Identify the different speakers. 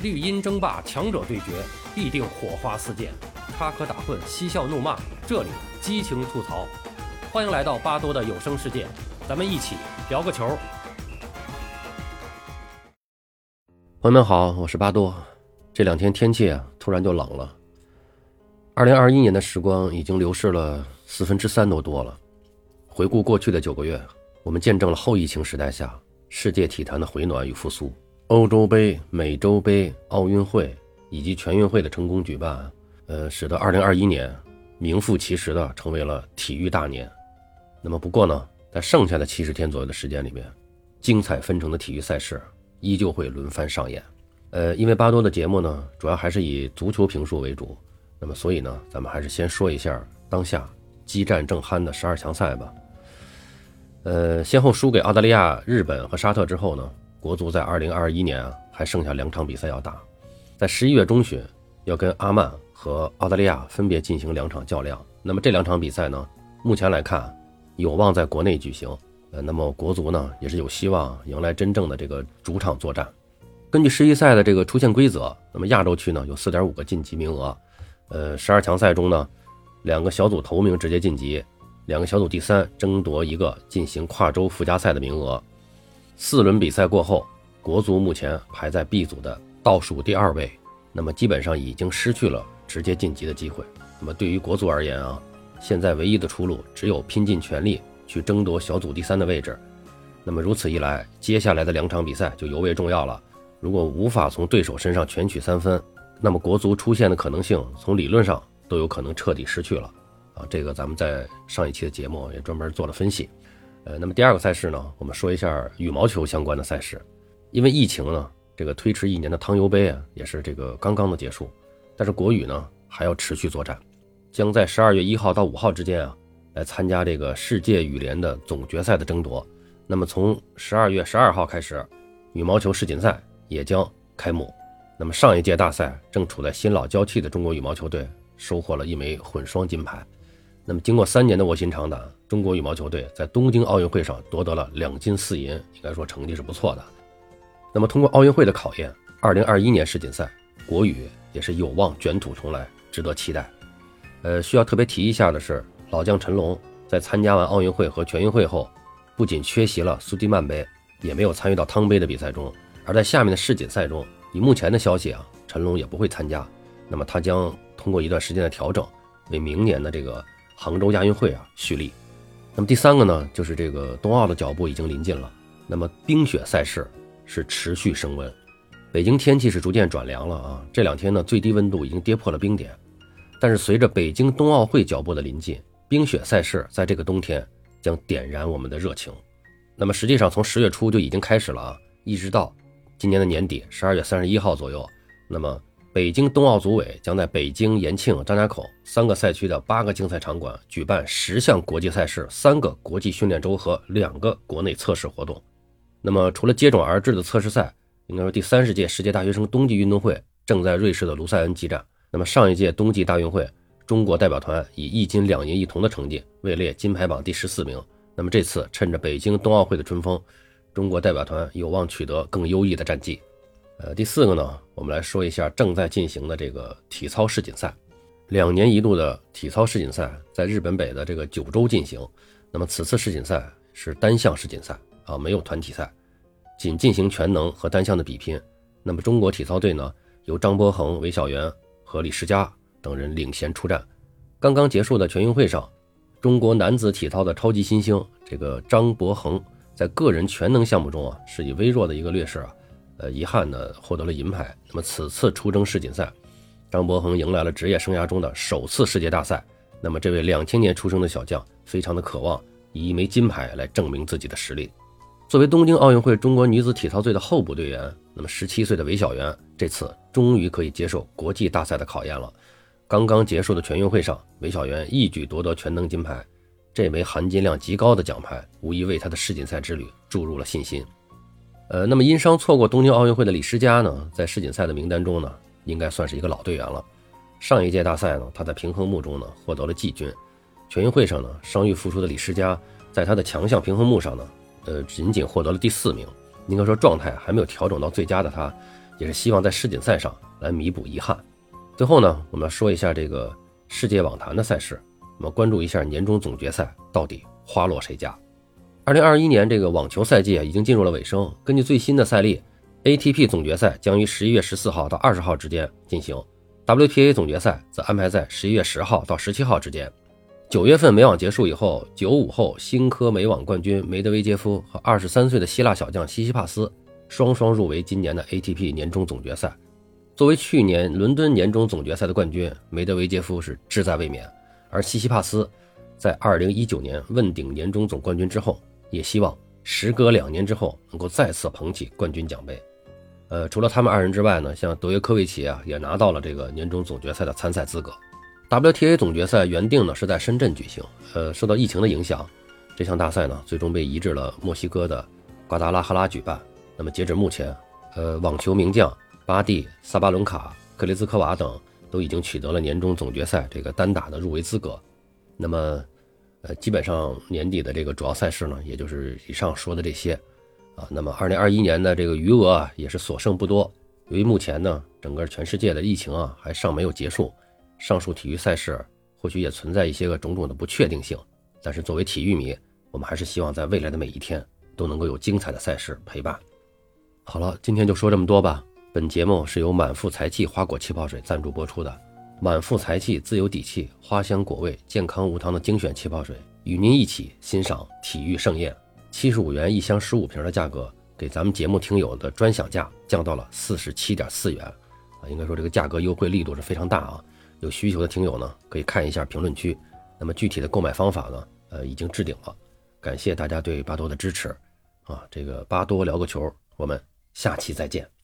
Speaker 1: 绿茵争霸，强者对决，必定火花四溅；插科打诨，嬉笑怒骂，这里激情吐槽。欢迎来到巴多的有声世界，咱们一起聊个球。朋友们好，我是巴多。这两天天气啊，突然就冷了。二零二一年的时光已经流逝了四分之三都多了。回顾过去的九个月，我们见证了后疫情时代下世界体坛的回暖与复苏。欧洲杯、美洲杯、奥运会以及全运会的成功举办，呃，使得二零二一年名副其实的成为了体育大年。那么，不过呢，在剩下的七十天左右的时间里面，精彩纷呈的体育赛事依旧会轮番上演。呃，因为巴多的节目呢，主要还是以足球评述为主，那么所以呢，咱们还是先说一下当下激战正酣的十二强赛吧。呃，先后输给澳大利亚、日本和沙特之后呢。国足在二零二一年啊，还剩下两场比赛要打，在十一月中旬要跟阿曼和澳大利亚分别进行两场较量。那么这两场比赛呢，目前来看有望在国内举行。呃，那么国足呢也是有希望迎来真正的这个主场作战。根据世预赛的这个出线规则，那么亚洲区呢有四点五个晋级名额。呃，十二强赛中呢，两个小组头名直接晋级，两个小组第三争夺一个进行跨洲附加赛的名额。四轮比赛过后，国足目前排在 B 组的倒数第二位，那么基本上已经失去了直接晋级的机会。那么对于国足而言啊，现在唯一的出路只有拼尽全力去争夺小组第三的位置。那么如此一来，接下来的两场比赛就尤为重要了。如果无法从对手身上全取三分，那么国足出线的可能性从理论上都有可能彻底失去了。啊，这个咱们在上一期的节目也专门做了分析。呃，那么第二个赛事呢，我们说一下羽毛球相关的赛事。因为疫情呢，这个推迟一年的汤尤杯啊，也是这个刚刚的结束。但是国羽呢，还要持续作战，将在十二月一号到五号之间啊，来参加这个世界羽联的总决赛的争夺。那么从十二月十二号开始，羽毛球世锦赛也将开幕。那么上一届大赛正处在新老交替的中国羽毛球队收获了一枚混双金牌。那么经过三年的卧薪尝胆。中国羽毛球队在东京奥运会上夺得了两金四银，应该说成绩是不错的。那么通过奥运会的考验，二零二一年世锦赛，国羽也是有望卷土重来，值得期待。呃，需要特别提一下的是，老将陈龙在参加完奥运会和全运会后，不仅缺席了苏迪曼杯，也没有参与到汤杯的比赛中。而在下面的世锦赛中，以目前的消息啊，陈龙也不会参加。那么他将通过一段时间的调整，为明年的这个杭州亚运会啊蓄力。那么第三个呢，就是这个冬奥的脚步已经临近了。那么冰雪赛事是持续升温，北京天气是逐渐转凉了啊。这两天呢，最低温度已经跌破了冰点。但是随着北京冬奥会脚步的临近，冰雪赛事在这个冬天将点燃我们的热情。那么实际上从十月初就已经开始了啊，一直到今年的年底十二月三十一号左右。那么北京冬奥组委将在北京、延庆、张家口三个赛区的八个竞赛场馆举办十项国际赛事、三个国际训练周和两个国内测试活动。那么，除了接踵而至的测试赛，应该说第三十届世界大学生冬季运动会正在瑞士的卢塞恩激战。那么，上一届冬季大运会，中国代表团以一金两银一铜的成绩位列金牌榜第十四名。那么，这次趁着北京冬奥会的春风，中国代表团有望取得更优异的战绩。呃，第四个呢，我们来说一下正在进行的这个体操世锦赛。两年一度的体操世锦赛在日本北的这个九州进行。那么此次世锦赛是单项世锦赛啊，没有团体赛，仅进行全能和单项的比拼。那么中国体操队呢，由张博恒、韦小元和李诗佳等人领衔出战。刚刚结束的全运会上，中国男子体操的超级新星这个张博恒在个人全能项目中啊，是以微弱的一个劣势啊。呃，遗憾的获得了银牌。那么此次出征世锦赛，张博恒迎来了职业生涯中的首次世界大赛。那么这位两千年出生的小将，非常的渴望以一枚金牌来证明自己的实力。作为东京奥运会中国女子体操队的候补队员，那么十七岁的韦小媛这次终于可以接受国际大赛的考验了。刚刚结束的全运会上，韦小媛一举夺得全能金牌，这枚含金量极高的奖牌，无疑为她的世锦赛之旅注入了信心。呃，那么因伤错过东京奥运会的李诗佳呢，在世锦赛的名单中呢，应该算是一个老队员了。上一届大赛呢，他在平衡木中呢获得了季军。全运会上呢，伤愈复出的李诗佳，在他的强项平衡木上呢，呃，仅仅获得了第四名。应该说状态还没有调整到最佳的他，也是希望在世锦赛上来弥补遗憾。最后呢，我们要说一下这个世界网坛的赛事，我们关注一下年终总决赛到底花落谁家。二零二一年这个网球赛季啊，已经进入了尾声。根据最新的赛例，ATP 总决赛将于十一月十四号到二十号之间进行，WPA 总决赛则安排在十一月十号到十七号之间。九月份美网结束以后，九五后新科美网冠军梅德韦杰夫和二十三岁的希腊小将西西帕斯双双入围今年的 ATP 年终总决赛。作为去年伦敦年终总决赛的冠军，梅德韦杰夫是志在卫冕，而西西帕斯在二零一九年问鼎年终总冠军之后。也希望时隔两年之后能够再次捧起冠军奖杯。呃，除了他们二人之外呢，像德约科维奇啊，也拿到了这个年终总决赛的参赛资格。WTA 总决赛原定呢是在深圳举行，呃，受到疫情的影响，这项大赛呢最终被移至了墨西哥的瓜达拉哈拉举办。那么截止目前，呃，网球名将巴蒂、萨巴伦卡、克雷兹科娃等都已经取得了年终总决赛这个单打的入围资格。那么。呃，基本上年底的这个主要赛事呢，也就是以上说的这些，啊，那么二零二一年的这个余额啊，也是所剩不多。由于目前呢，整个全世界的疫情啊，还尚没有结束，上述体育赛事或许也存在一些个种种的不确定性。但是作为体育迷，我们还是希望在未来的每一天都能够有精彩的赛事陪伴。好了，今天就说这么多吧。本节目是由满腹才气花果气泡水赞助播出的。满腹才气，自有底气，花香果味，健康无糖的精选气泡水，与您一起欣赏体育盛宴。七十五元一箱十五瓶的价格，给咱们节目听友的专享价降到了四十七点四元，啊，应该说这个价格优惠力度是非常大啊。有需求的听友呢，可以看一下评论区。那么具体的购买方法呢，呃，已经置顶了。感谢大家对巴多的支持，啊，这个巴多聊个球，我们下期再见。